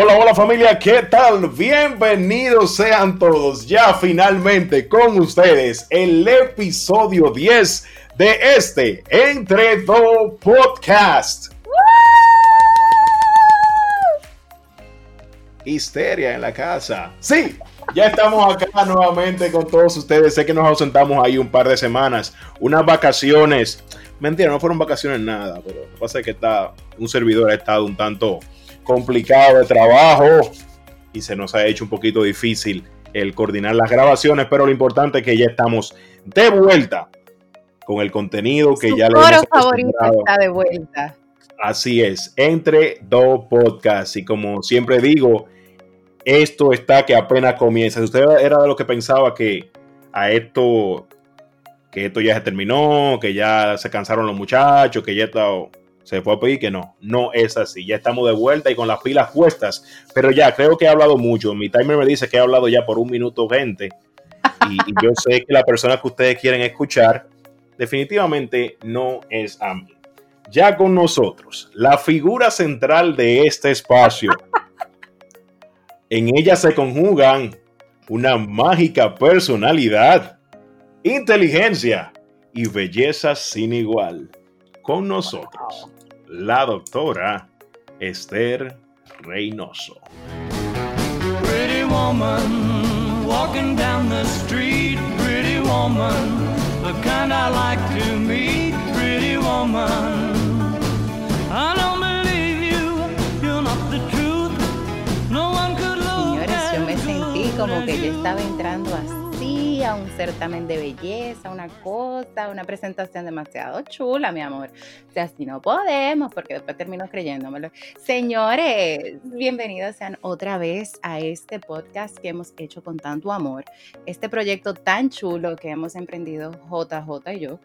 Hola, hola familia, ¿qué tal? Bienvenidos sean todos ya finalmente con ustedes el episodio 10 de este Entre Dos Podcast. Histeria en la casa. Sí, ya estamos acá nuevamente con todos ustedes. Sé que nos ausentamos ahí un par de semanas, unas vacaciones. Mentira, no fueron vacaciones nada, pero lo que pasa es que está, un servidor ha estado un tanto complicado de trabajo y se nos ha hecho un poquito difícil el coordinar las grabaciones, pero lo importante es que ya estamos de vuelta con el contenido que ya le hemos favorito está de vuelta. Así es, entre dos podcasts y como siempre digo, esto está que apenas comienza. Si usted era de lo que pensaba que a esto que esto ya se terminó, que ya se cansaron los muchachos, que ya está se fue a pedir que no, no es así. Ya estamos de vuelta y con las pilas puestas. Pero ya, creo que he hablado mucho. Mi timer me dice que he hablado ya por un minuto 20. Y, yo sé que la persona que ustedes quieren escuchar definitivamente no es a mí. Ya con nosotros, la figura central de este espacio. En ella se conjugan una mágica personalidad, inteligencia y belleza sin igual. Con nosotros, la doctora Esther Reynoso. Pretty woman, walking down the street, pretty woman, the kind I like to meet, pretty woman. I don't believe you, you're not the truth. No one could look Señores, yo me sentí como que yo estaba entrando así un certamen de belleza, una cosa, una presentación demasiado chula, mi amor. O sea, así no podemos, porque después termino creyéndomelo. Señores, bienvenidos sean otra vez a este podcast que hemos hecho con tanto amor, este proyecto tan chulo que hemos emprendido JJ y yo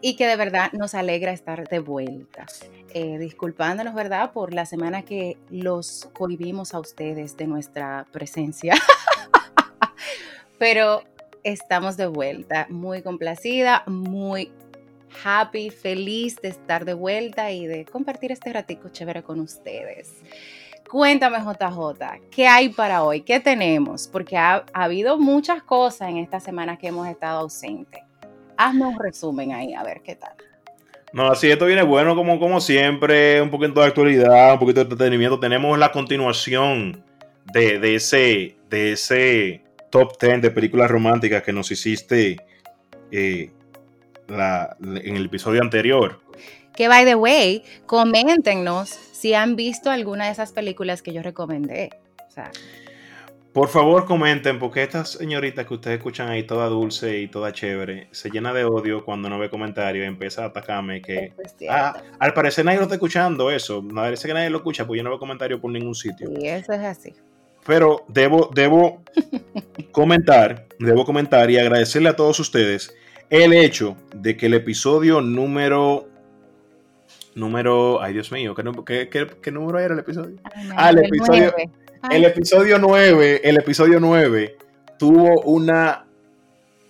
y que de verdad nos alegra estar de vuelta. Eh, disculpándonos, ¿verdad?, por la semana que los cohibimos a ustedes de nuestra presencia. Pero estamos de vuelta, muy complacida, muy happy, feliz de estar de vuelta y de compartir este ratico chévere con ustedes. Cuéntame, JJ, ¿qué hay para hoy? ¿Qué tenemos? Porque ha, habido muchas cosas en esta semana que hemos estado ausentes. Hazme un resumen ahí, a ver qué tal. No, así esto viene bueno como, como siempre, un poquito de actualidad, un poquito de entretenimiento. Tenemos la continuación de, de ese, de ese top 10 de películas románticas que nos hiciste eh, en el episodio anterior. Que, by the way, coméntenos si han visto alguna de esas películas que yo recomendé. por favor, comenten, porque esta señorita que ustedes escuchan ahí, toda dulce y toda chévere, se llena de odio cuando no ve comentarios y empieza a atacarme. Que, ah, al parecer nadie lo está escuchando eso. Parece que nadie lo escucha, pues yo no veo comentarios por ningún sitio. Y eso es así. Pero debo, debo comentar, debo comentar y agradecerle a todos ustedes el hecho de que el episodio número número, ay Dios mío, ¿qué, qué, número era el episodio? ah, el episodio, el episodio 9, el episodio 9 tuvo una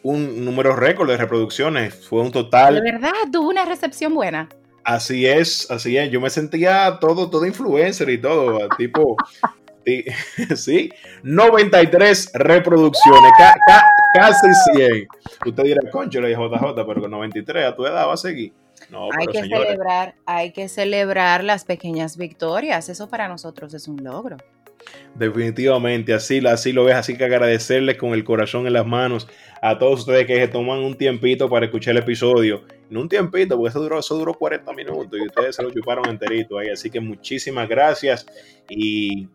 un número récord de reproducciones, fue un total. De verdad, tuvo una recepción buena. Así es, así es. Yo me sentía todo, todo influencer y todo, tipo, Sí, 93 reproducciones, casi 100. Usted dirá, concho, le JJ, pero con 93 a tu edad va a seguir. No, hay que celebrar, hay que celebrar las pequeñas victorias. Eso para nosotros es un logro. Definitivamente, así, así lo ves, así que agradecerles con el corazón en las manos a todos ustedes que se toman un tiempito para escuchar el episodio. No un tiempito, porque eso duró, eso duró 40 minutos y ustedes se lo chuparon enterito ahí. Así que muchísimas gracias y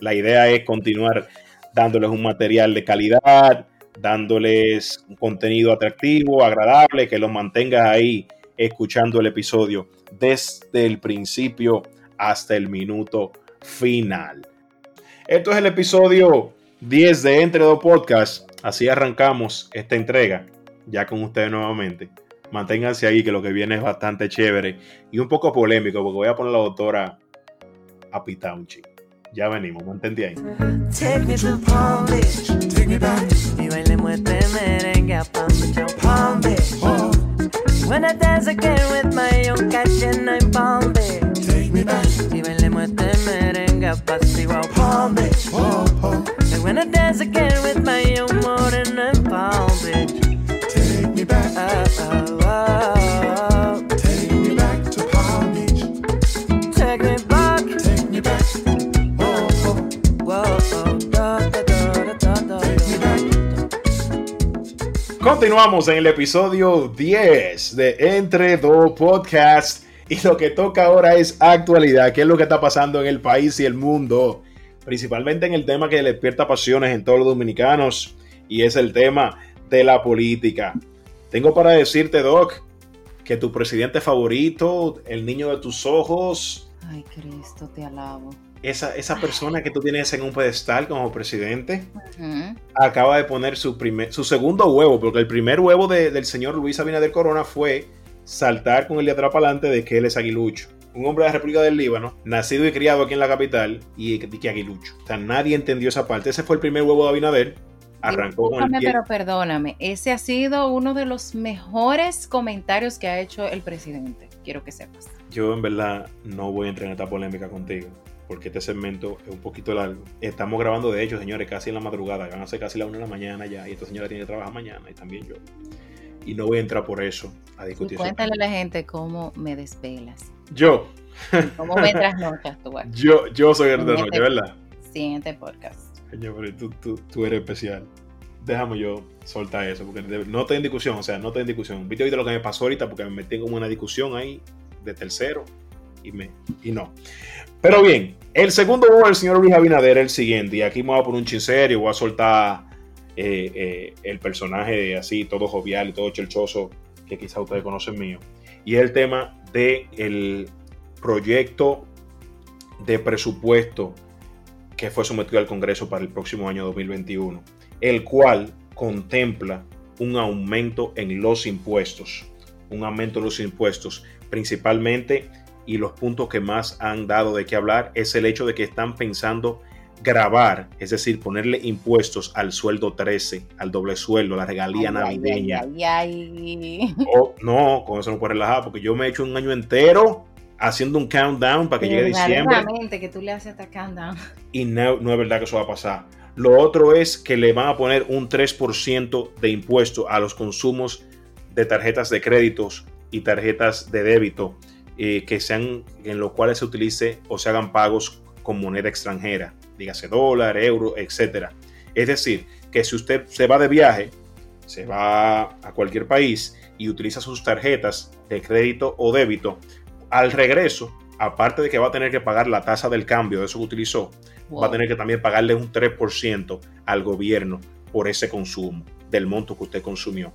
la idea es continuar dándoles un material de calidad, dándoles un contenido atractivo, agradable, que los mantengas ahí escuchando el episodio desde el principio hasta el minuto final. Esto es el episodio 10 de Entre dos Podcasts. Así arrancamos esta entrega, ya con ustedes nuevamente. Manténganse ahí, que lo que viene es bastante chévere y un poco polémico, porque voy a poner a la doctora a pitar un chico. Ya venimos, mantente ahí. Take me to Palm take me back. Y bailemos este merengue a Palm Beach. Oh. When I dance again with my young cat and I'm Palm. Take me back. Y bailemos este merengue a pasivo Palm Beach. And when I dance again with my young morning and Palm Beach. Take me back. Oh, oh, oh. Continuamos en el episodio 10 de Entre Dos Podcast. Y lo que toca ahora es actualidad. ¿Qué es lo que está pasando en el país y el mundo? Principalmente en el tema que despierta pasiones en todos los dominicanos. Y es el tema de la política. Tengo para decirte, Doc, que tu presidente favorito, el niño de tus ojos, Ay, Cristo, te alabo. Esa, esa persona que tú tienes en un pedestal como presidente, acaba de poner su, primer, su segundo huevo, porque el primer huevo de- del señor Luis Abinader Corona fue saltar con el de atrás para adelante de que él es aguilucho. Un hombre de la República del Líbano, nacido y criado aquí en la capital, y que que aguilucho. O sea, nadie entendió esa parte. Ese fue el primer huevo de Abinader. Arrancó con el pie. pero perdóname, ese ha sido uno de los mejores comentarios que ha hecho el presidente. Quiero que sepas. Yo en verdad no voy a entrar en esta polémica contigo, porque este segmento es un poquito largo. Estamos grabando, de hecho, señores, casi en la madrugada, van a ser casi la una de la mañana ya, y esta señora tiene que trabajar mañana, y también yo. Y no voy a entrar por eso a discutir. cuéntale a la gente cómo me desvelas. Yo, Cómo me trasnochas tú aquí, yo, yo soy el de En noche, este- ¿verdad? este podcast. Pero tú, tú, tú eres especial. Déjame yo soltar eso, porque no estoy en discusión, o sea, no estoy en discusión. Viste ahorita lo que me pasó ahorita, porque me metí como en una discusión ahí de tercero y, no. Pero bien, el segundo huevo del señor Luis Abinader es el siguiente, y aquí me voy a poner un chin serio, voy a soltar eh, eh, el personaje así, todo jovial y todo chelchoso, que quizá ustedes conocen mío. Y es el tema del proyecto de presupuesto que fue sometido al Congreso para el próximo año 2021, el cual contempla un aumento en los impuestos, un aumento en los impuestos, principalmente, y los puntos que más han dado de qué hablar es el hecho de que están pensando grabar, es decir, ponerle impuestos al sueldo 13, al doble sueldo, la regalía Ay, navideña. ay, ay, ay. O- no, con eso no puedo relajar, porque yo me he hecho un año entero haciendo un countdown para que llegue diciembre que tú le haces esta countdown. y no, no es verdad que eso va a pasar. Lo otro es que le van a poner un 3% de impuesto a los consumos de tarjetas de créditos y tarjetas de débito eh, que sean en los cuales se utilice o se hagan pagos con moneda extranjera, dígase dólar, euro, etcétera. Es decir, que si usted se va de viaje, se va a cualquier país y utiliza sus tarjetas de crédito o débito, al regreso, aparte de que va a tener que pagar la tasa del cambio de eso que utilizó, va a tener que también pagarle un 3% al gobierno por ese consumo, del monto que usted consumió.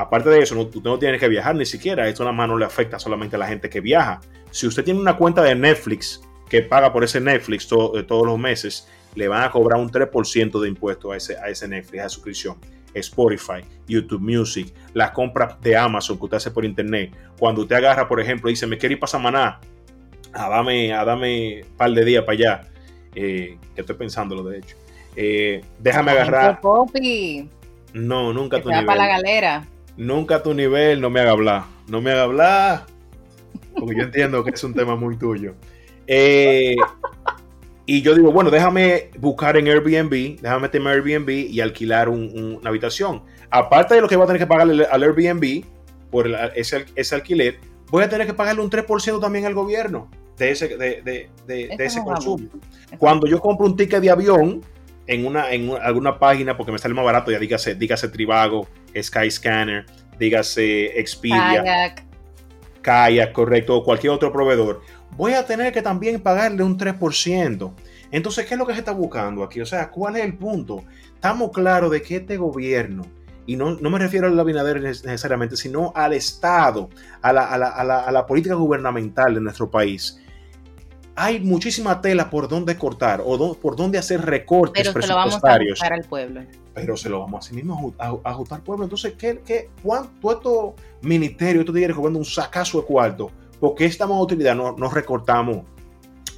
Aparte de eso, no, usted no tiene que viajar ni siquiera. Esto nada más no le afecta solamente a la gente que viaja. Si usted tiene una cuenta de Netflix que paga por ese Netflix to- eh, todos los meses, le van a cobrar un 3% de impuesto a ese, a ese Netflix, a suscripción. Spotify, YouTube Music, las compras de Amazon que usted hace por internet. Cuando usted agarra, por ejemplo, y dice, me quiero ir para Samaná, a dame, a dame un par de días para allá, eh, que estoy pensándolo de hecho. Eh, déjame agarrar. No, nunca que tu para la galera. Nunca a tu nivel, no me haga hablar. No me haga hablar. Porque yo entiendo que es un tema muy tuyo. Eh, y yo digo, bueno, déjame buscar en Airbnb, déjame meterme a Airbnb y alquilar un- un- una habitación. Aparte de lo que voy a tener que pagarle al Airbnb por el- ese, ese alquiler, voy a tener que pagarle un 3% también al gobierno de ese, de, de- de- ese consumo. Cuando yo compro un ticket de avión en, una, en una- alguna página, porque me sale más barato, ya dígase, dígase Trivago, Skyscanner, dígase Expedia, Kayak. Kayak, correcto, o cualquier otro proveedor, voy a tener que también pagarle un 3%. Entonces, ¿qué es lo que se está buscando aquí? O sea, ¿cuál es el punto? Estamos claros de que este gobierno, y no, no me refiero al Abinader necesariamente, sino al Estado, a la, a la- a la- a la política gubernamental de nuestro país, hay muchísima tela por donde cortar o do- por donde hacer recortes Pero se lo vamos a presupuestarios buscar al pueblo. pero se lo vamos a sí mismo a, ajustar pueblo. Entonces, ¿qué, qué, ¿cuánto estos ministerios, estos tigres cobrando un sacazo de cuarto? ¿Por qué esta más utilidad no, no recortamos?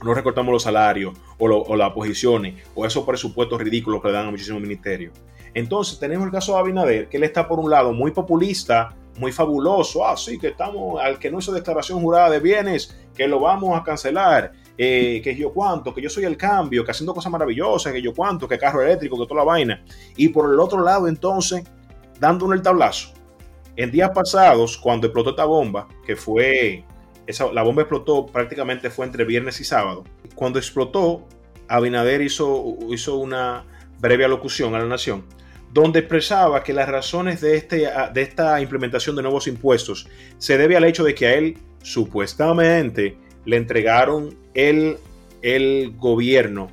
No recortamos los salarios o, lo- o las posiciones o esos presupuestos ridículos que le dan a muchísimos ministerios. Entonces, tenemos el caso de Abinader, que él está por un lado muy populista, muy fabuloso. Ah, sí, que estamos, al que no hizo declaración jurada de bienes, que lo vamos a cancelar. Eh, que yo cuánto, que yo soy el cambio, que haciendo cosas maravillosas, que yo cuánto, que carro eléctrico, que toda la vaina. Y por el otro lado, entonces, dándole el tablazo. En días pasados, cuando explotó esta bomba, que fue, esa, la bomba explotó prácticamente fue entre viernes y sábado. Cuando explotó, Abinader hizo, hizo una breve alocución a la nación donde expresaba que las razones de, este, de esta implementación de nuevos impuestos se debe al hecho de que a él supuestamente le entregaron el, el gobierno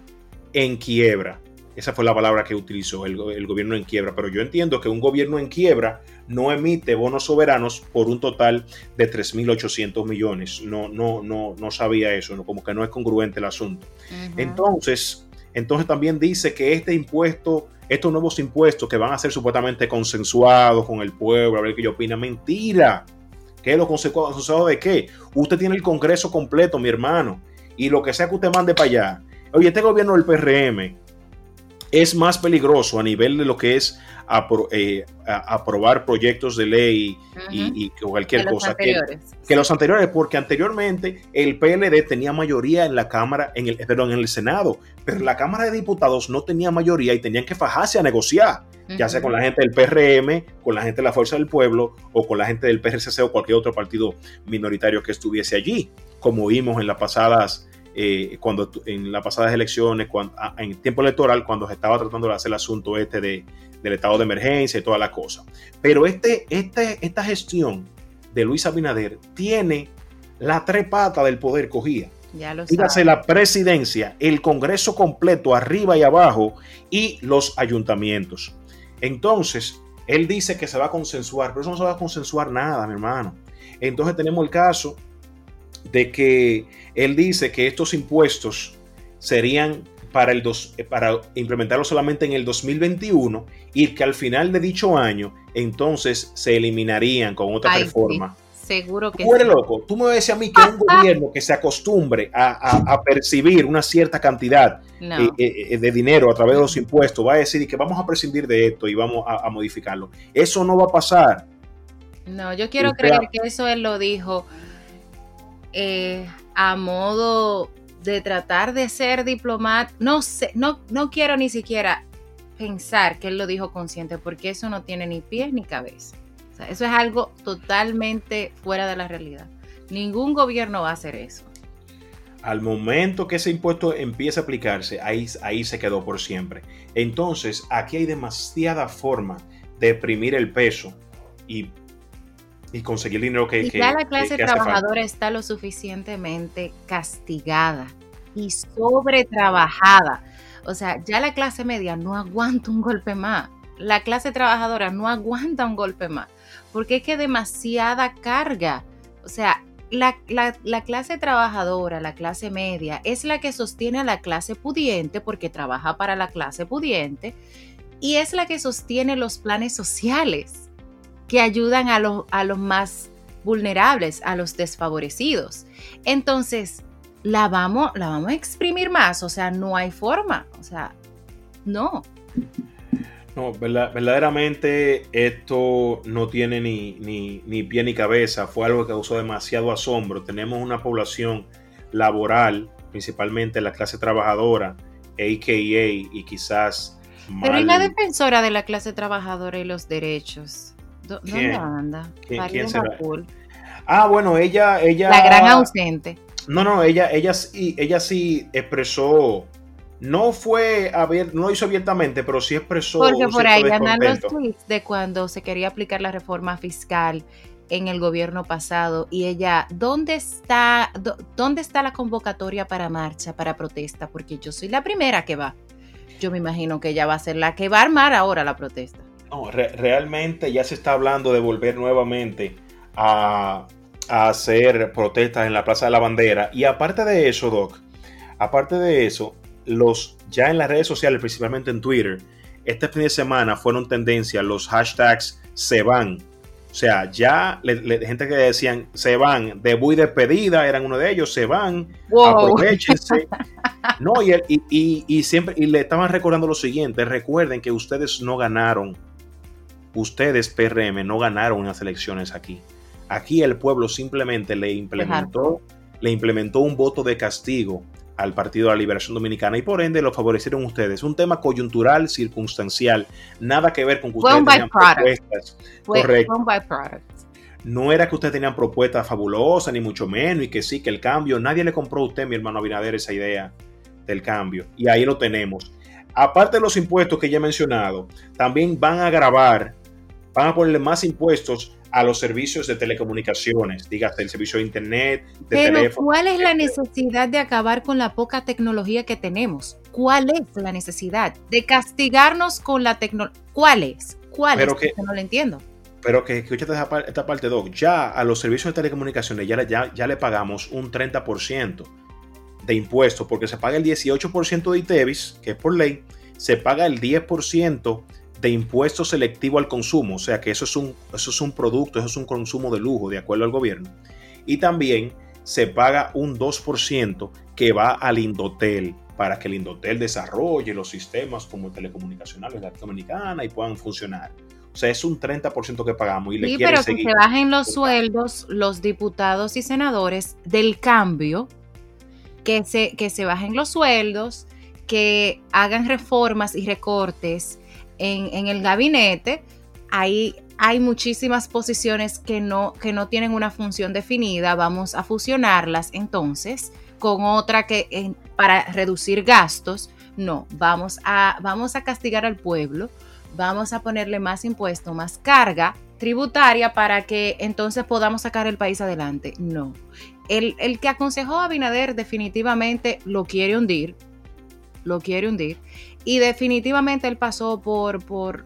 en quiebra. Esa fue la palabra que utilizó, el, el, gobierno en quiebra. Pero yo entiendo que un gobierno en quiebra no emite bonos soberanos por un total de 3.800 millones. No, no, no, no sabía eso, ¿no? como que no es congruente el asunto. Uh -huh. Entonces, entonces también dice que este impuesto estos nuevos impuestos que van a ser supuestamente consensuados con el pueblo, a ver qué yo opina, mentira. ¿Qué es lo consensuado de qué? Usted tiene el Congreso completo, mi hermano, y lo que sea que usted mande para allá. Oye, este gobierno del PRM es más peligroso a nivel de lo que es apro eh, aprobar proyectos de ley uh -huh. y, y, cualquier que cosa que, que, los anteriores, porque anteriormente el PLD tenía mayoría en la Cámara, en el, perdón, en el Senado, pero la Cámara de Diputados no tenía mayoría y tenían que fajarse a negociar, uh -huh. ya sea con la gente del PRM, con la gente de la Fuerza del Pueblo o con la gente del PRCC o cualquier otro partido minoritario que estuviese allí, como vimos en las pasadas eh, cuando en las pasadas elecciones, cuando, en tiempo electoral, cuando se estaba tratando de hacer el asunto este de, del estado de emergencia y toda la cosa. Pero este, este, esta gestión de Luis Abinader tiene la tres patas del poder cogida. Ya lo Dígase la presidencia, el Congreso completo arriba y abajo y los ayuntamientos. Entonces, él dice que se va a consensuar, pero eso no se va a consensuar nada, mi hermano. Entonces tenemos el caso de que él dice que estos impuestos serían para, el dos, para implementarlos solamente en el 2021 y que al final de dicho año entonces se eliminarían con otra Ay, reforma. Sí. Seguro que Tú eres sí. loco. Tú me vas a mí que un gobierno que se acostumbre a, a, a percibir una cierta cantidad no. eh, eh, de dinero a través de los impuestos va a decir que vamos a prescindir de esto y vamos a, a modificarlo. Eso no va a pasar. No, yo quiero creer que eso él lo dijo eh, a modo de tratar de ser diplomático. No sé, no, no quiero ni siquiera pensar que él lo dijo consciente, porque eso no tiene ni pies ni cabeza. O sea, eso es algo totalmente fuera de la realidad. Ningún gobierno va a hacer eso. Al momento que ese impuesto empiece a aplicarse, ahí, ahí se quedó por siempre. Entonces, aquí hay demasiada forma de exprimir el peso y y conseguir dinero que, y que ya la clase que, que trabajadora está lo suficientemente castigada y sobretrabajada. O sea, ya la clase media no aguanta un golpe más. La clase trabajadora no aguanta un golpe más. Porque es que demasiada carga. O sea, la, la, la, clase trabajadora, la clase media, es la que sostiene a la clase pudiente porque trabaja para la clase pudiente y es la que sostiene los planes sociales que ayudan a, lo, a los más vulnerables, a los desfavorecidos. Entonces, la vamos, la vamos a exprimir más, o sea, no hay forma, o sea, no. No, verdaderamente esto no tiene ni, ni, ni, pie ni cabeza, fue algo que causó demasiado asombro. Tenemos una población laboral, principalmente la clase trabajadora, AKA y quizás... Mal... Pero y la defensora de la clase trabajadora y los derechos. ¿Dónde ¿Quién? anda? ¿Quién, ¿quién será? Ah, bueno, ella, ella. La gran ausente. No, no, ella, ella sí, ella sí expresó. No fue a ver, no lo hizo abiertamente, pero sí expresó. Porque por ahí andan los tweets de cuando se quería aplicar la reforma fiscal en el gobierno pasado y ella, ¿dónde está, dónde está la convocatoria para marcha, para protesta? Porque yo soy la primera que va. Yo me imagino que ella va a ser la que va a armar ahora la protesta. No, re realmente ya se está hablando de volver nuevamente a, a, hacer protestas en la Plaza de la Bandera. Y aparte de eso, Doc, aparte de eso, los ya en las redes sociales, principalmente en Twitter, este fin de semana fueron tendencia los hashtags se van. O sea, ya le, le, gente que decían se van, debut y despedida eran uno de ellos, se van, wow. aprovechense. No, y, y, y, y, siempre, y le estaban recordando lo siguiente: recuerden que ustedes no ganaron ustedes, PRM, no ganaron unas elecciones aquí. Aquí el pueblo simplemente le implementó le implementó un voto de castigo al Partido de la Liberación Dominicana y por ende lo favorecieron ustedes. Un tema coyuntural, circunstancial, nada que ver con que ustedes tenían propuestas. Fue, Correcto. fue. No era que ustedes tenían propuestas fabulosas, ni mucho menos, y que sí, que el cambio, nadie le compró a usted, mi hermano Abinader, esa idea del cambio. Y ahí lo tenemos. Aparte de los impuestos que ya he mencionado, también van a grabar, van a ponerle más impuestos a los servicios de telecomunicaciones, dígase el servicio de internet, de Pero teléfono. ¿cuál es la necesidad de acabar con la poca tecnología que tenemos? ¿Cuál es la necesidad de castigarnos con la tecnología? ¿Cuál es? ¿Cuál Pero es? que- no lo entiendo. Pero que escúchate esta, par- esta parte, Doc. Ya a los servicios de telecomunicaciones ya, ya, ya le pagamos un 30% de impuestos, porque se paga el 18% de ITEVIS, que es por ley, se paga el 10% de impuesto selectivo al consumo, o sea que eso es, un, eso es un producto, eso es un consumo de lujo, de acuerdo al gobierno. Y también se paga un 2% que va al Indotel, para que el Indotel desarrolle los sistemas como telecomunicacionales de la Dominicana y puedan funcionar. O sea, es un 30% que pagamos y le Sí, pero que se bajen los sueldos los diputados y senadores del cambio, que se, que se bajen los sueldos, que hagan reformas y recortes en, el gabinete. Ahí hay muchísimas posiciones que no, que no tienen una función definida. Vamos a fusionarlas entonces con otra que para reducir gastos. No, vamos a, vamos a castigar al pueblo vamos a ponerle más impuesto, más carga tributaria para que entonces podamos sacar el país adelante. No. El, el que aconsejó a Abinader definitivamente lo quiere hundir, lo quiere hundir, y definitivamente él pasó por, por,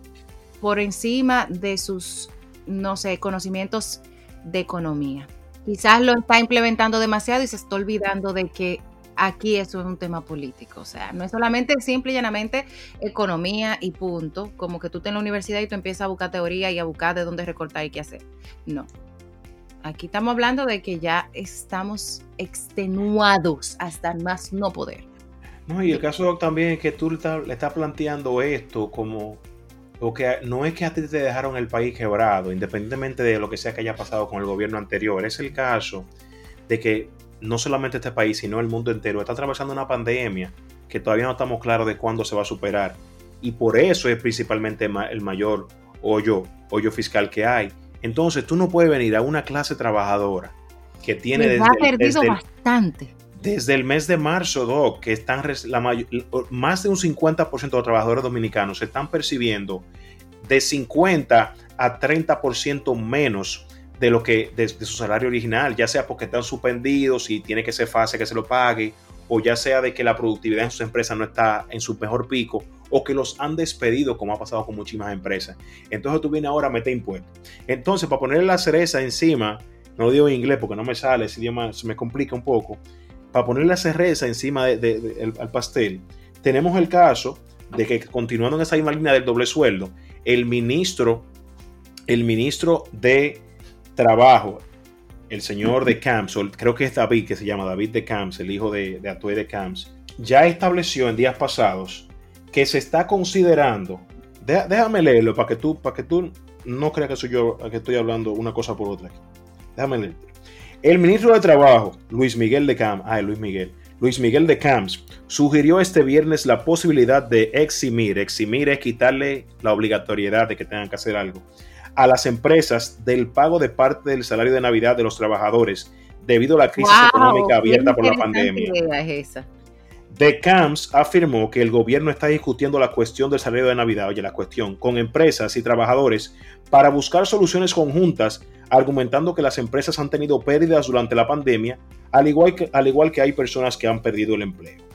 por encima de sus, no sé, conocimientos de economía. Quizás lo está implementando demasiado y se está olvidando de que aquí eso es un tema político. O sea, no es solamente simple y llanamente economía y punto, como que tú estás en la universidad y tú empiezas a buscar teoría y a buscar de dónde recortar y qué hacer. No. Aquí estamos hablando de que ya estamos extenuados hasta más no poder. No, y el caso también es que tú le estás, le estás planteando esto como o que no es que a ti te dejaron el país quebrado, independientemente de lo que sea que haya pasado con el gobierno anterior. Es el caso de que no solamente este país, sino el mundo entero está atravesando una pandemia que todavía no estamos claros de cuándo se va a superar. Y por eso es principalmente el mayor hoyo, hoyo fiscal que hay. Entonces tú no puedes venir a una clase trabajadora que tiene desde, ha perdido desde bastante. Desde el mes de marzo, Doc, que están la más de un 50% de los trabajadores dominicanos se están percibiendo de 50 a 30% menos de lo que de, su salario original, ya sea porque están suspendidos y tiene que ser fácil que se lo pague, o ya sea de que la productividad en sus empresas no está en su mejor pico, o que los han despedido, como ha pasado con muchísimas empresas. Entonces tú vienes ahora a meter impuestos. Entonces, para ponerle la cereza encima, no lo digo en inglés porque no me sale, ese idioma se me complica un poco, para poner la cereza encima de- pastel, tenemos el caso de que continuando en esa misma línea del doble sueldo, el ministro, el ministro de Trabajo, el señor de Camps, o creo que es David, que se llama David de Camps, el hijo de, de Atuey de Camps, ya estableció en días pasados que se está considerando, déjame leerlo para que tú, para que tú no creas que soy yo que estoy hablando una cosa por otra. Déjame leer. El ministro de Trabajo, Luis Miguel de Camps, ay, Luis Miguel, Luis Miguel de Camps, sugirió este viernes la posibilidad de eximir, eximir es quitarle la obligatoriedad de que tengan que hacer algo, a las empresas del pago de parte del salario de Navidad de los trabajadores debido a la crisis Wow, económica abierta por la pandemia. idea es esa. The Camps afirmó que el gobierno está discutiendo la cuestión del salario de Navidad, oye, la cuestión, con empresas y trabajadores para buscar soluciones conjuntas, argumentando que las empresas han tenido pérdidas durante la pandemia, al igual que, al igual que hay personas que han perdido el empleo.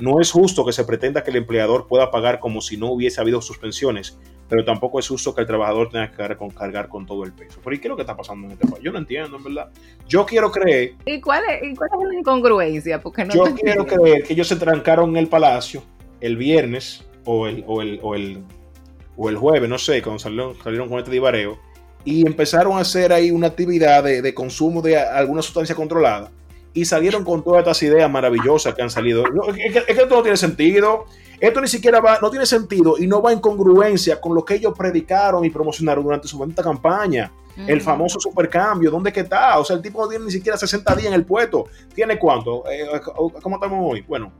No es justo que se pretenda que el empleador pueda pagar como si no hubiese habido suspensiones, pero tampoco es justo que el trabajador tenga que cargar con, cargar con todo el peso. Pero ¿y qué es lo que está pasando en este país? Yo no entiendo, en verdad. Yo quiero creer ¿Y cuál es, y cuál es la incongruencia? Porque no yo quiero entiendo. creer que ellos se trancaron en el palacio el viernes o el, o el, o el, o el jueves, no sé, cuando salieron, salieron con este divareo, y empezaron a hacer ahí una actividad de, de consumo de alguna sustancia controlada. Y salieron con todas estas ideas maravillosas que han salido. No, es, que, es que esto no tiene sentido. Esto ni siquiera va, no tiene sentido y no va en congruencia con lo que ellos predicaron y promocionaron durante su bonita campaña. El Ujú. famoso supercambio, ¿dónde que está? O sea, el tipo no tiene ni siquiera 60 días en el puesto. ¿Tiene cuánto? Eh, ¿Cómo estamos hoy? Bueno,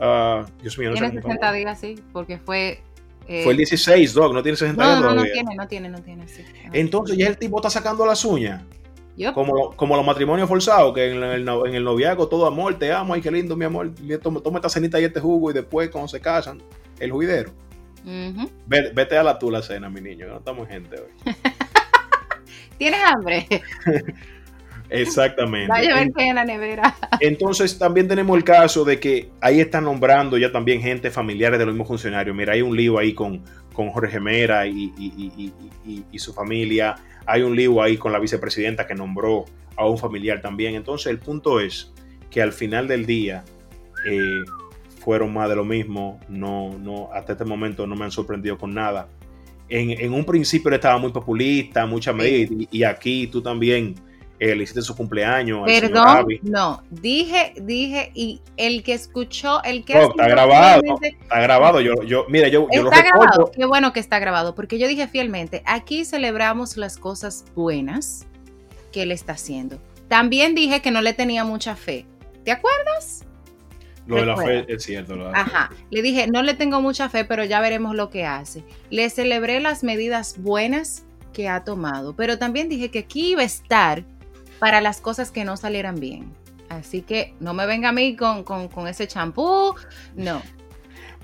ah, Dios mío, no Tiene cómo 60 estamos. días, sí, porque fue... eh, Fue el 16, Doc, no tiene 60 No, días no, no todavía. tiene, no tiene, no tiene, sí. Entonces ya el tipo está sacando las uñas. Como, como los matrimonios forzados, que en el, en el noviazgo todo amor, te amo, ay, qué lindo, mi amor. Toma, toma esta cenita y este jugo y después cuando se casan, el juidero. Ve- Vete a la tú la cena, mi niño, que no estamos gente hoy. ¿Tienes hambre? Exactamente. Vaya a ver en la nevera. Entonces también tenemos el caso de que ahí están nombrando ya también gente familiares de los mismos funcionarios. Mira, hay un lío ahí con, con Jorge Mera y, y- y- y- su familia. Hay un lío ahí con la vicepresidenta que nombró a un familiar también. Entonces el punto es que al final del día eh, fueron más de lo mismo. No, no, hasta este momento no me han sorprendido con nada. En, en un principio estaba muy populista, mucha medida, y, y aquí tú también eh, le hiciste su cumpleaños. al señor Perdón, no, dije, dije, y el que escuchó, el que... No, está grabado. fielmente- Está grabado. Yo, yo, mira, yo, yo lo Está grabado, recuerdo. qué bueno que está grabado, porque yo dije fielmente, aquí celebramos las cosas buenas que él está haciendo. También dije que no le tenía mucha fe. ¿Te acuerdas? Lo de la fe es cierto. lo de la Ajá. Le dije, no le tengo mucha fe, pero ya veremos lo que hace. Le celebré las medidas buenas que ha tomado, pero también dije que aquí iba a estar para las cosas que no salieran bien. Así que no me venga a mí con, con- con ese champú. No.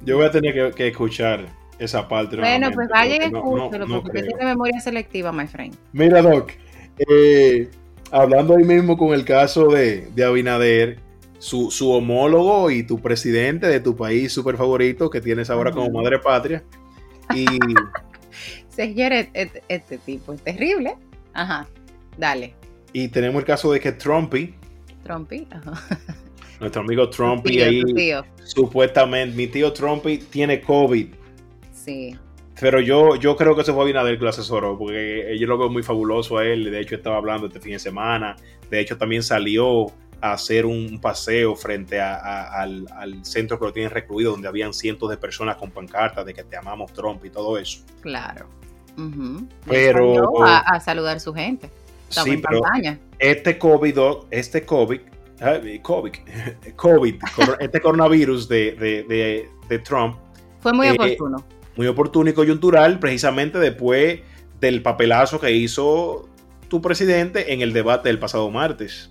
Yo voy a tener que, que escuchar esa parte. Bueno, pues vaya y porque no- no- escúchelo, porque tiene memoria selectiva, my friend. Mira, Doc, eh, hablando ahí mismo con el caso de, de Abinader, su, su homólogo y tu presidente de tu país súper favorito que tienes ahora como madre patria. Y Señores, este, este tipo es terrible. Ajá. Dale. Y tenemos el caso de que Trumpy, Trumpy. Ajá. nuestro amigo Trumpy Tío, ahí, tío. supuestamente, mi tío Trumpy tiene COVID. Sí. Pero yo, yo creo que se fue Abinader que lo asesoró, porque yo lo veo muy fabuloso a él. De hecho, estaba hablando este fin de semana. De hecho, también salió a hacer un paseo frente a- a- al, al centro que lo tienen recluido, donde habían cientos de personas con pancartas de que te amamos Trump y todo eso. Claro. Pero- a, a saludar a su gente. Sí, en pero campaña. este COVID, este COVID, COVID, COVID, este coronavirus de, de- de- de Trump, Fue muy eh, oportuno. muy oportuno y coyuntural, precisamente después del papelazo que hizo tu presidente en el debate del pasado martes.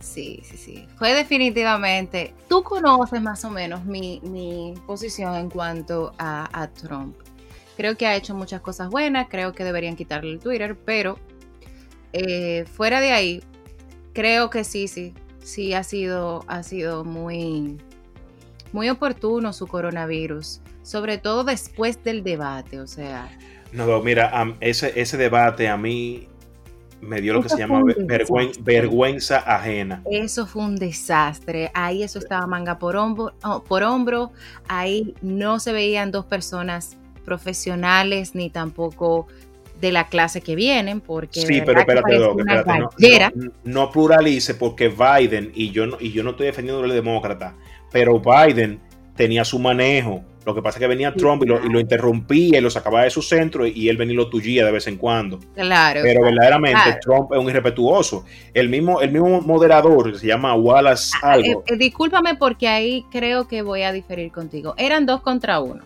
Sí, sí, sí. Fue definitivamente. Tú conoces más o menos mi, mi posición en cuanto a, a Trump. Creo que ha hecho muchas cosas buenas, creo que deberían quitarle el Twitter, pero eh, fuera de ahí, creo que sí, sí, sí ha sido, ha sido muy, muy oportuno su coronavirus, sobre todo después del debate, o sea, No, mira, ese, ese debate a mí me dio lo que Eso se llama vergüen- vergüenza ajena. Eso fue un desastre. Ahí eso estaba manga por hombro, oh, por hombro. Ahí no se veían dos personas profesionales ni tampoco de la clase que vienen, porque Sí, pero espérate, Doc, no- gallera. no, no pluralice porque Biden, y yo no, y yo no estoy defendiendo al demócrata, pero Biden tenía su manejo. Lo que pasa es que venía Trump y lo, y claro. lo interrumpía y lo sacaba de su centro y él venía y lo tullía de vez en cuando. Claro. Pero verdaderamente claro. Trump es un irrespetuoso. El mismo, el mismo moderador que se llama Wallace Ah, eh, algo. eh, discúlpame porque ahí creo que voy a diferir contigo. Eran dos contra uno.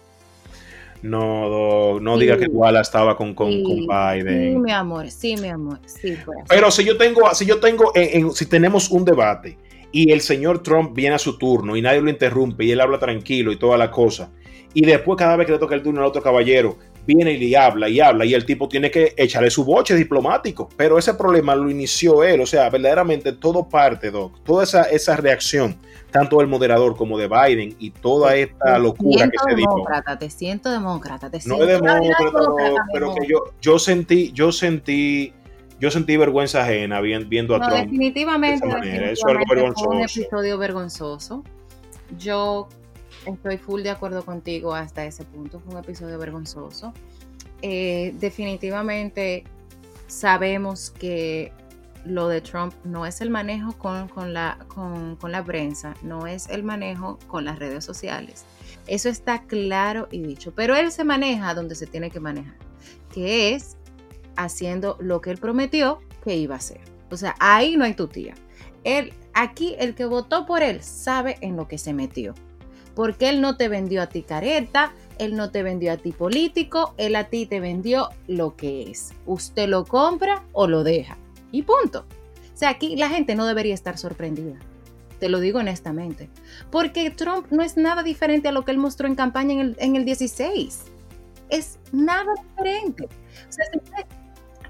No, no Sí. diga que Wallace estaba con, con, Sí, con Biden. Sí, mi amor, sí, mi amor, sí. Pero si yo tengo, si yo tengo, en- en- si tenemos un debate y el señor Trump viene a su turno y nadie lo interrumpe y él habla tranquilo y toda la cosa, y después cada vez que le toca el turno al otro caballero, viene y le habla y habla y el tipo tiene que echarle su boche diplomático. Pero ese problema lo inició él, o sea, verdaderamente todo parte, Doc, toda esa, esa reacción, tanto del moderador como de Biden y toda esta Te locura que se demócrata, te siento demócrata, te No siento es demócrata, demócrata, mi pero que yo, yo sentí, yo sentí, yo sentí vergüenza ajena vi- viendo a No, Trump. definitivamente, de esa manera. Eso es algo definitivamente fue un vergonzoso. episodio vergonzoso. Yo estoy full de acuerdo contigo hasta ese punto. Fue un episodio vergonzoso. Eh, definitivamente sabemos que lo de Trump no es el manejo con, la, prensa, no es el manejo con las redes sociales. Eso está claro y dicho, pero él se maneja donde se tiene que manejar, que es haciendo lo que él prometió que iba a hacer. O sea, ahí no hay tu tía. Aquí el que votó por él sabe en lo que se metió. Porque él no te vendió a ti careta, él no te vendió a ti político, él a ti te vendió lo que es. Usted lo compra o lo deja. Y punto. O sea, aquí la gente no debería estar sorprendida. Te lo digo honestamente. Porque Trump no es nada diferente a lo que él mostró en campaña en el, en el 16. Es nada diferente. O sea,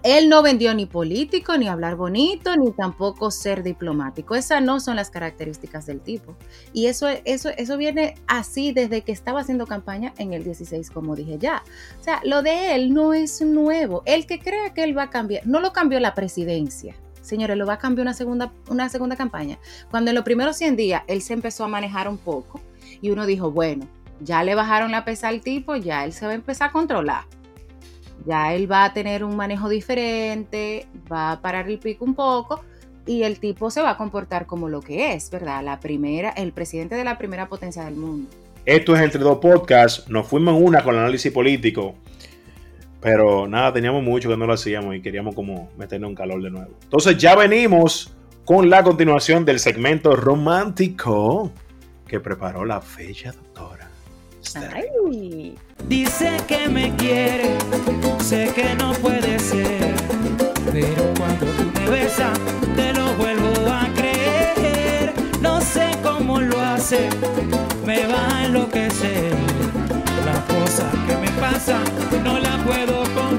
él no vendió ni político, ni hablar bonito, ni tampoco ser diplomático. Esas no son las características del tipo. Y eso, eso, eso viene así desde que estaba haciendo campaña en el 16, como dije ya. O sea, lo de él no es nuevo. El que crea que él va a cambiar, no lo cambió la presidencia. Señores, lo va a cambiar una segunda, una segunda campaña. Cuando en los primeros 100 días él se empezó a manejar un poco y uno dijo, bueno, ya le bajaron la pesa al tipo, ya él se va a empezar a controlar ya él va a tener un manejo diferente, va a parar el pico un poco y el tipo se va a comportar como lo que es, ¿verdad? La primera, el presidente de la primera potencia del mundo. Esto es entre dos podcasts, nos fuimos en una con el análisis político, pero nada, teníamos mucho que no lo hacíamos y queríamos como meternos en calor de nuevo. Entonces ya venimos con la continuación del segmento romántico que preparó la fecha doctora. Ay. Dice que me quiere, sé que no puede ser, pero cuando tú me besas, te lo vuelvo a creer. No sé cómo lo hace, me va a enloquecer. Las cosas que me pasan, no la puedo comprender.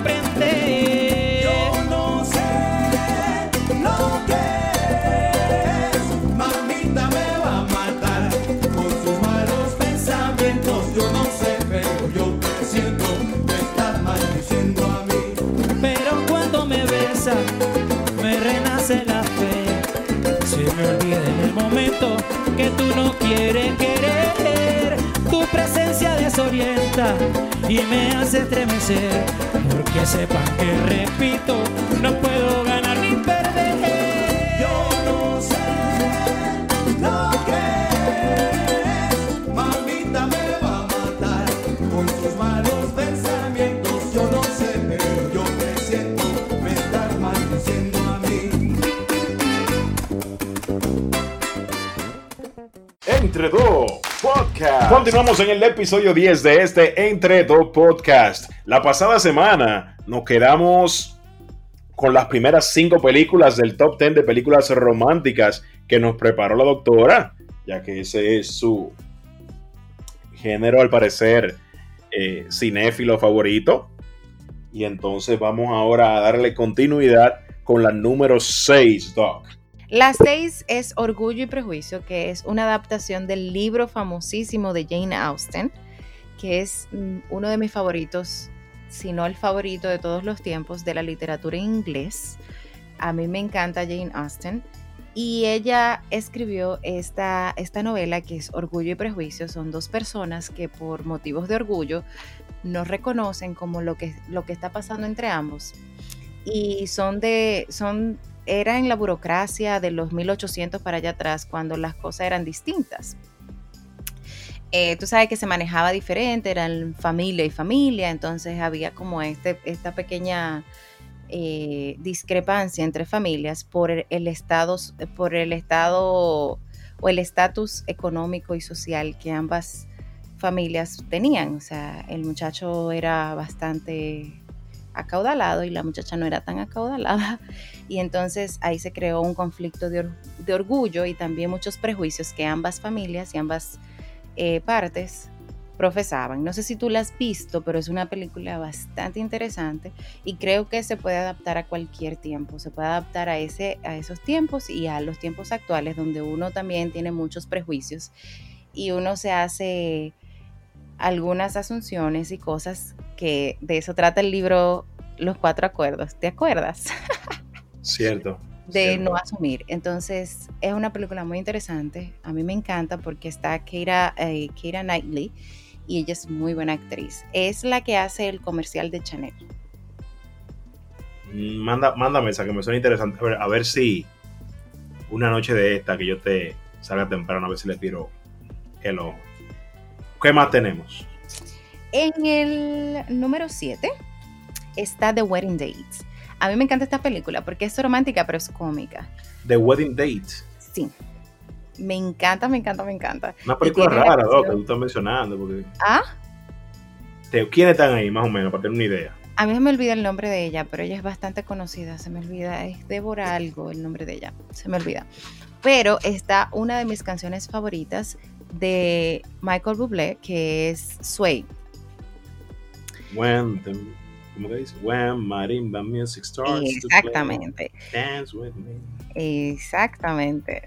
Que tú no quieres querer. Tu presencia desorienta y me hace estremecer. Porque sepan que repito, no puedo ganar En el episodio 10 de este Entre dos Podcast. La pasada semana nos quedamos con las primeras cinco películas del top 10 de películas románticas que nos preparó la doctora, ya que ese es su género, al parecer, eh, cinéfilo favorito. Y entonces vamos ahora a darle continuidad con la número 6, Doc. La 6 es Orgullo y Prejuicio, que es una adaptación del libro famosísimo de Jane Austen, que es mm, uno de mis favoritos, si no el favorito de todos los tiempos de la literatura en inglés. A mí me encanta Jane Austen. Y ella escribió esta, esta novela que es Orgullo y Prejuicio. Son dos personas que por motivos de orgullo no reconocen como lo que, lo que está pasando entre ambos. Y son de, son era en la burocracia de los 1800 para allá atrás, cuando las cosas eran distintas. Eh, tú sabes que se manejaba diferente, eran familia y familia, entonces había como este, esta pequeña eh, discrepancia entre familias por el, estado, por el estado o el estatus económico y social que ambas familias tenían. O sea, el muchacho era bastante acaudalado y la muchacha no era tan acaudalada. Y entonces ahí se creó un conflicto de, or de orgullo y también muchos prejuicios que ambas familias y ambas eh, partes profesaban. No sé si tú la has visto, pero es una película bastante interesante y creo que se puede adaptar a cualquier tiempo. Se puede adaptar a, ese, a esos tiempos y a los tiempos actuales donde uno también tiene muchos prejuicios y uno se hace algunas asunciones y cosas que de eso trata el libro Los Cuatro Acuerdos. ¿Te acuerdas? Cierto. de cierto. no asumir. Entonces, es una película muy interesante. A mí me encanta porque está Keira, eh, Keira Knightley y ella es muy buena actriz. Es la que hace el comercial de Chanel. Mm, Manda, mándame esa que me suena interesante. A ver, a ver si una noche de esta que yo te salga temprano, a ver si le tiro el ojo. ¿Qué más tenemos? En el número 7 está The Wedding Dates. A mí me encanta esta película porque es romántica, pero es cómica. The Wedding Date. Sí. Me encanta, me encanta, me encanta. Una película rara, Doc, que tú estás mencionando. Porque Ah, ¿Quiénes están ahí, más o menos, para tener una idea? a mí se me olvida el nombre de ella, pero ella es bastante conocida. Se me olvida, es Débora algo el nombre de ella. Se me olvida. Pero está una de mis canciones favoritas de Michael Bublé, que es Sway. The, ¿Cómo que dice? When marimba music starts to play, Exactamente, dance with me. exactamente.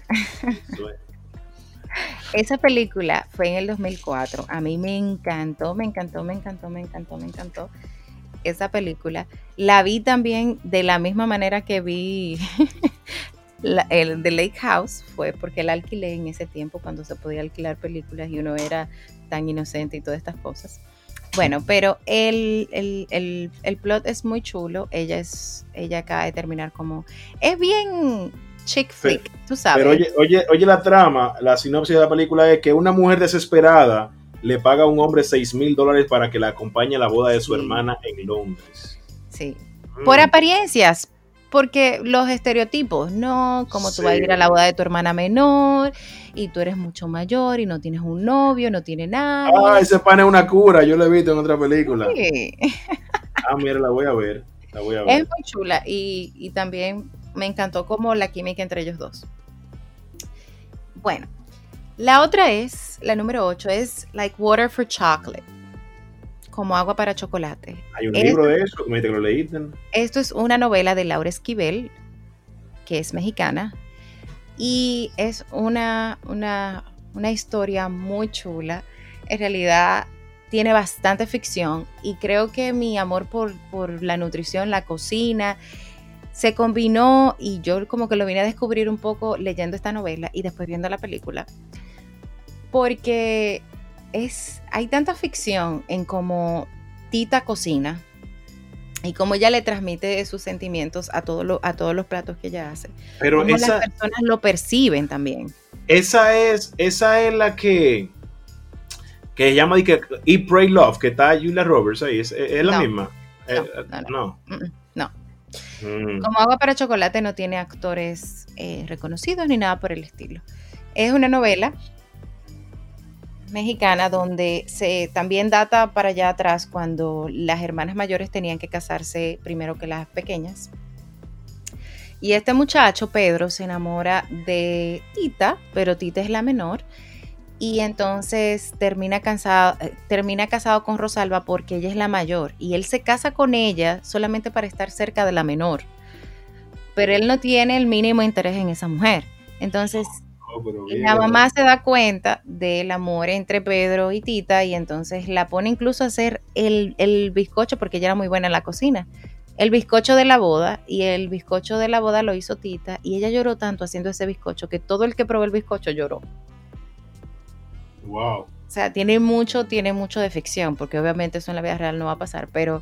Esa película fue en el 2004. A mí me encantó, me encantó, me encantó, me encantó, me encantó esa película. La vi también de la misma manera que vi la- el de Lake House, fue porque la alquilé en ese tiempo cuando se podía alquilar películas y uno era tan inocente y todas estas cosas. Bueno, pero el, el, el, el plot es muy chulo. Ella es, ella acaba de terminar como. Es bien chick flick, tú sabes. Pero oye, oye, oye la trama, la sinopsis de la película es que una mujer desesperada le paga a un hombre 6 mil dólares para que la acompañe a la boda de su Sí. hermana en Londres. Sí. Mm. Por apariencias, porque los estereotipos, ¿no? Como tú vas a ir a la Sí. boda de tu hermana menor y tú eres mucho mayor y no tienes un novio, no tienes nada. Ah, ese pan es una cura, yo lo he visto en otra película. Sí. Ah, mira, la voy a ver. La voy a Es ver. muy chula y, y también me encantó como la química entre ellos dos. Bueno, la otra es, la número 8, es Like Water for Chocolate, como agua para chocolate. Hay un libro de eso, me que lo leíste. Esto es una novela de Laura Esquivel, que es mexicana, y es una, una, una historia muy chula. En realidad tiene bastante ficción y creo que mi amor por, por la nutrición, la cocina, se combinó y yo como que lo vine a descubrir un poco leyendo esta novela y después viendo la película. Porque es, hay tanta ficción en cómo Tita cocina y cómo ella le transmite sus sentimientos a, todo lo- a todos los platos que ella hace. Pero cómo esa, las personas lo perciben también. esa es, esa es la que que se llama Eat, Pray, Love, que está Julia Roberts ahí, es, es la No. misma. Eh, no, no. Mm, No. Mm. Como agua para chocolate no tiene actores eh, reconocidos ni nada por el estilo. Es una novela mexicana donde se también data para allá atrás cuando las hermanas mayores tenían que casarse primero que las pequeñas. Y este muchacho, Pedro, se enamora de Tita, pero Tita es la menor. Y entonces termina, cansado, eh, termina casado con Rosalba porque ella es la mayor. Y él se casa con ella solamente para estar cerca de la menor. Pero él no tiene el mínimo interés en esa mujer. Entonces pero bien. la mamá se da cuenta del amor entre Pedro y Tita y entonces la pone incluso a hacer el, el bizcocho porque ella era muy buena en la cocina. El bizcocho de la boda y el bizcocho de la boda lo hizo Tita y ella lloró tanto haciendo ese bizcocho que todo el que probó el bizcocho lloró. Wow. O sea, tiene mucho, tiene mucho de ficción porque obviamente eso en la vida real no va a pasar, pero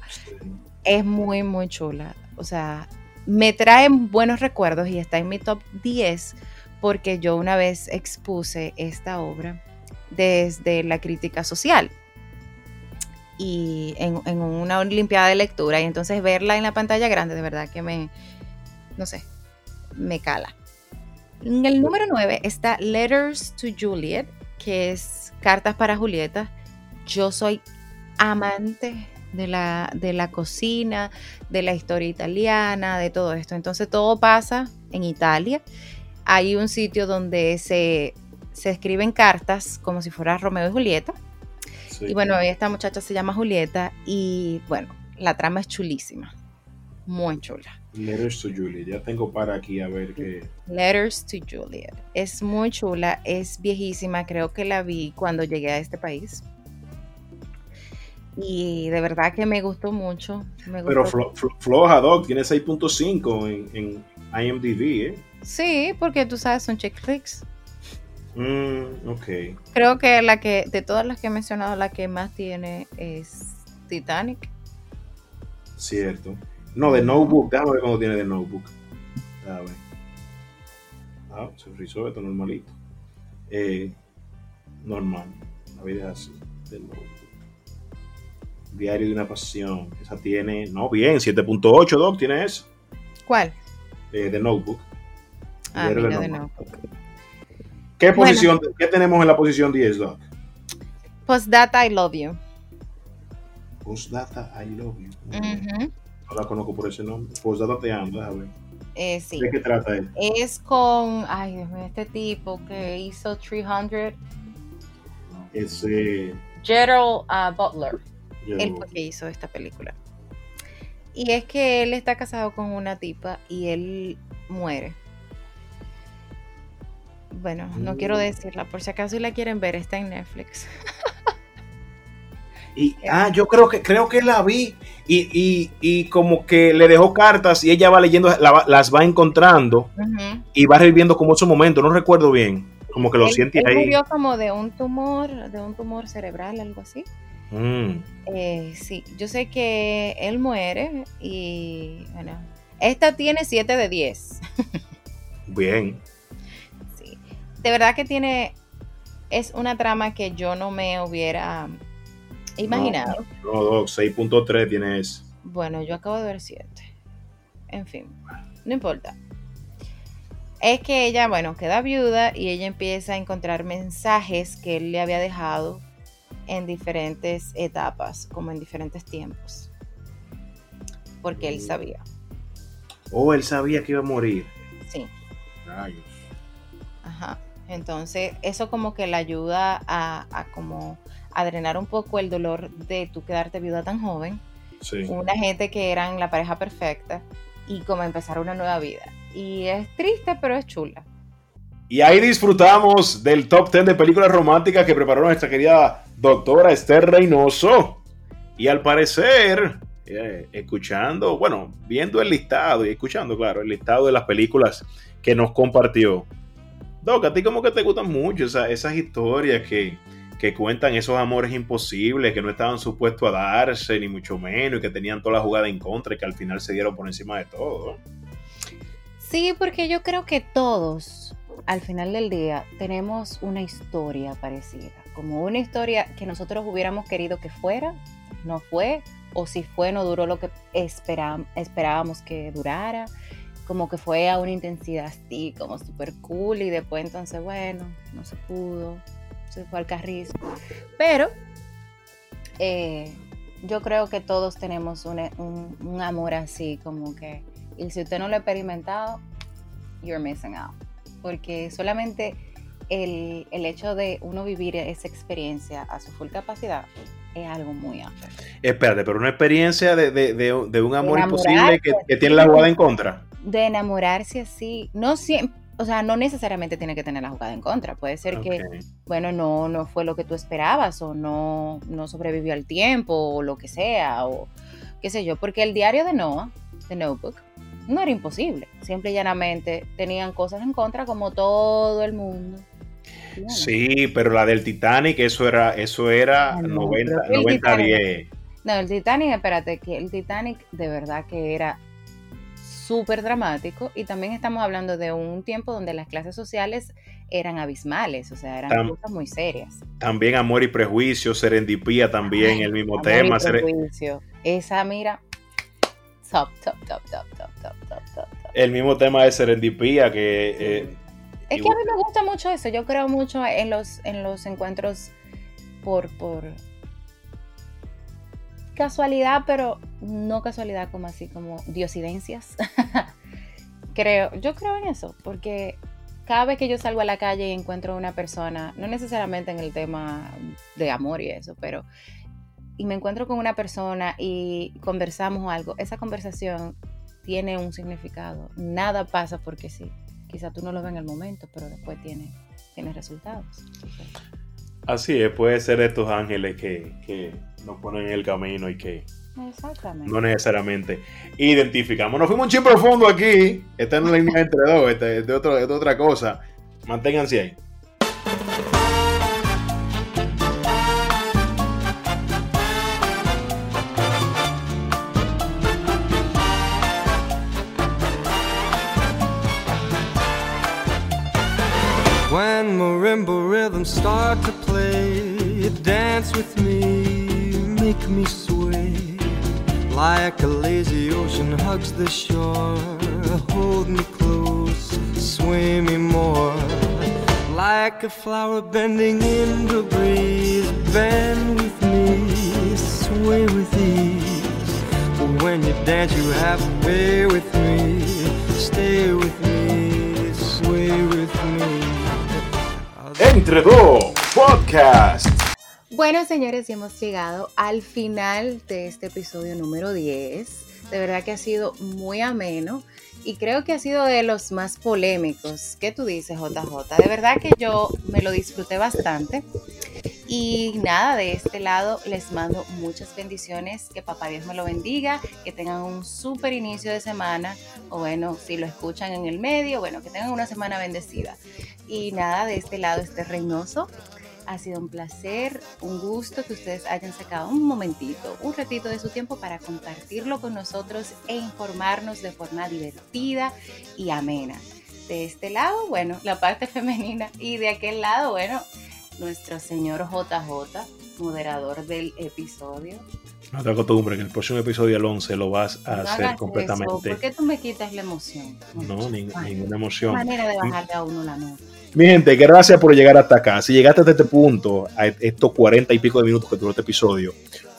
es muy, muy chula. O sea, me trae buenos recuerdos y está en mi top 10 porque yo una vez expuse esta obra desde la crítica social y en, una olimpiada de lectura y entonces verla en la pantalla grande de verdad que me, no sé, me cala. En el número 9 está Letters to Juliet, que es Cartas para Julieta. Yo soy amante de la, de la cocina, de la historia italiana, de todo esto. Entonces todo pasa en Italia. Hay un sitio donde se, se escriben cartas como si fuera Romeo y Julieta. Sí. Y bueno, esta muchacha se llama Julieta y bueno, la trama es chulísima. Muy chula. Letters to Julie. Ya tengo para aquí a ver qué. Letters to Juliet. Es muy chula, es viejísima, creo que la vi cuando llegué a este país. Y de verdad que me gustó mucho. me Pero flo- flo- floja, Doc, tiene 6.5 en, en IMDb, ¿eh? Sí, porque tú sabes, son chick. Mm, ok. Creo que la que, de todas las que he mencionado, la que más tiene es Titanic. Cierto. No, de Notebook. Déjame ver cuándo tiene de Notebook. A ver. Ah, se frizó esto normalito. Eh, normal. La vida es así. De Notebook. Diario de una pasión. Esa tiene. No, bien, 7.8, Doc, tiene eso. ¿Cuál? Eh, de Notebook. Ah, mira de nuevo. ¿Qué Bueno. posición? ¿Qué tenemos en la posición 10, Doc? Postdata, I love you. Postdata, I love you. Ujú. No la conozco por ese nombre. Postdata te amo, déjame ver. Eh, sí. ¿De qué trata él? Es con, ay Dios mío, este tipo que hizo 300, Ese. Gerald ah, Butler. yo- Él fue que hizo esta película. Y es que él está casado con una tipa y él muere. Bueno, no Mm. quiero decirla, por si acaso si la quieren ver, está en Netflix. Y, ah, yo creo que creo que la vi y, y, y como que le dejó cartas y ella va leyendo, la las va encontrando y va reviviendo como esos momentos, no recuerdo bien, como que lo Él- siente él ahí. murió como de un tumor, de un tumor cerebral, algo así. Mm, Eh, sí, yo sé que él muere y bueno, esta tiene 7 de 10. bien. De verdad que tiene, es una trama que yo no me hubiera imaginado. No, no, Doc, 6.3 tiene eso. Bueno, yo acabo de ver 7. En fin, no importa. Es que ella, bueno, queda viuda y ella empieza a encontrar mensajes que él le había dejado en diferentes etapas, como en diferentes tiempos. Porque él sabía, Oh, él sabía que iba a morir. sí. Rayos. Ajá. Entonces, eso como que le ayuda a, a como a drenar un poco el dolor de tú quedarte viuda tan joven. Sí. Una gente que eran la pareja perfecta y como empezar una nueva vida. Y es triste, pero es chula. Y ahí disfrutamos del top 10 de películas románticas que preparó nuestra querida doctora Esther Reynoso. Y al parecer, eh, escuchando, bueno, viendo el listado y escuchando, claro, el listado de las películas que nos compartió. Doc, a ti como que te gustan mucho esa- esas historias que, que cuentan esos amores imposibles, que no estaban supuestos a darse, ni mucho menos, y que tenían toda la jugada en contra y que al final se dieron por encima de todo. Sí, porque yo creo que todos, al final del día, tenemos una historia parecida. Como una historia que nosotros hubiéramos querido que fuera, no fue, o si fue, no duró lo que esperá- esperábamos que durara. Como que fue a una intensidad así, como súper cool, y después entonces, bueno, no se pudo, se fue al carrizo. Pero eh, yo creo que todos tenemos un, un- un amor así, como que y si usted no lo ha experimentado, you're missing out. Porque solamente el, el hecho de uno vivir esa experiencia a su full capacidad es algo muy amplio. Espérate, pero una experiencia de, de- de- de un amor imposible que, que tiene la jugada en contra. De enamorarse así, no siempre, o sea, no necesariamente tiene que tener la jugada en contra. Puede ser que, bueno, no, no fue lo que tú esperabas o no, no sobrevivió al tiempo o lo que sea o qué sé yo. Porque el diario de Noah, de Notebook, no era imposible. Simple y llanamente tenían cosas en contra como todo el mundo. Bueno, Sí, pero la del Titanic, eso era, eso era Ah, no, 90, pero el 90 Titanic- 10. No, el Titanic, espérate, que el Titanic de verdad que era súper dramático y también estamos hablando de un tiempo donde las clases sociales eran abismales, o sea, eran Tam- cosas muy serias. También Amor y Prejuicio, Serendipía también, Ay, el mismo Amor tema. y Prejuicio. Esa, mira, top, top, top, top, top, top, top, top, top. el mismo tema de Serendipía que... eh, Es que a mí me gusta mucho eso, yo creo mucho en los, en los encuentros por, por casualidad, pero no casualidad como así, como diosidencias. creo, yo creo en eso, porque cada vez que yo salgo a la calle y encuentro a una persona, no necesariamente en el tema de amor y eso, pero y me encuentro con una persona y conversamos algo, esa conversación tiene un significado. Nada pasa porque sí. Quizá tú no lo ves en el momento, pero después tiene, tiene resultados. Así es, puede ser estos ángeles que, que nos ponen en el camino y que Exactamente. No necesariamente. Identificamos. Nos fuimos un chip profundo aquí. Esta no es la línea entre dos, es de, otro, es otra cosa. Manténganse ahí. When marimba rhythms start to play, dance with me. Like a lazy ocean hugs the shore, hold me close, sway me more. Like a flower bending in the breeze, bend with me, sway with ease. When you dance, you have to pay with me, stay with me, sway with me. Entre dos podcast. Bueno, señores, hemos llegado al final de este episodio número 10. De verdad que ha sido muy ameno y creo que ha sido de los más polémicos. ¿Qué tú dices, JJ? De verdad que yo me lo disfruté bastante. Y nada, de este lado les mando muchas bendiciones, que papá Dios me lo bendiga, que tengan un súper inicio de semana, o bueno, si lo escuchan en el medio, bueno, que tengan una semana bendecida. Y nada, de este lado este Reynoso. Ha sido un placer, un gusto que ustedes hayan sacado un momentito, un ratito de su tiempo para compartirlo con nosotros e informarnos de forma divertida y amena. De este lado, bueno, la parte femenina y de aquel lado, bueno, nuestro señor JJ, moderador del episodio. No te acostumbres que el próximo episodio, el 11, lo vas a No hacer completamente. eso, ¿Por qué tú me quitas la emoción? No, ni- Ay, ninguna emoción. manera de bajarle a uno la nota. Mi gente, gracias por llegar hasta acá. Si llegaste hasta este punto, a estos cuarenta y pico de minutos que duró este episodio,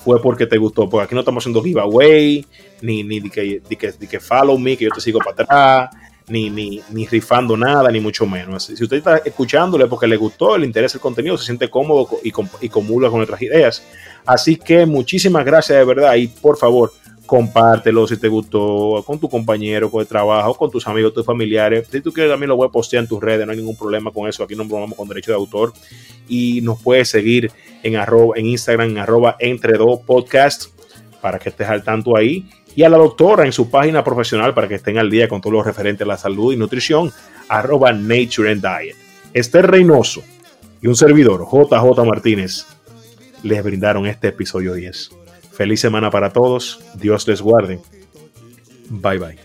fue porque te gustó. Porque aquí no estamos haciendo giveaway, ni, ni de, que, de que- de que follow me, que yo te sigo para atrás, ni, ni, ni rifando nada, ni mucho menos. Si usted está escuchándole porque le gustó, le interesa el contenido, se siente cómodo y, y comulga con nuestras ideas. Así que muchísimas gracias de verdad y por favor, compártelo si te gustó con tu compañero, con el trabajo, con tus amigos, tus familiares. Si tú quieres también lo voy a postear en tus redes, no hay ningún problema con eso. Aquí no bromamos con derecho de autor. Y nos puedes seguir en, arroba, en Instagram, arroba entre dos podcast, para que estés al tanto ahí. Y a la doctora en su página profesional para que estén al día con todo lo referente a la salud y nutrición, arroba Nature and Diet. Esther Reynoso y un servidor, JJ Martínez, les brindaron este episodio 10. Feliz semana para todos. Dios les guarde. Bye bye.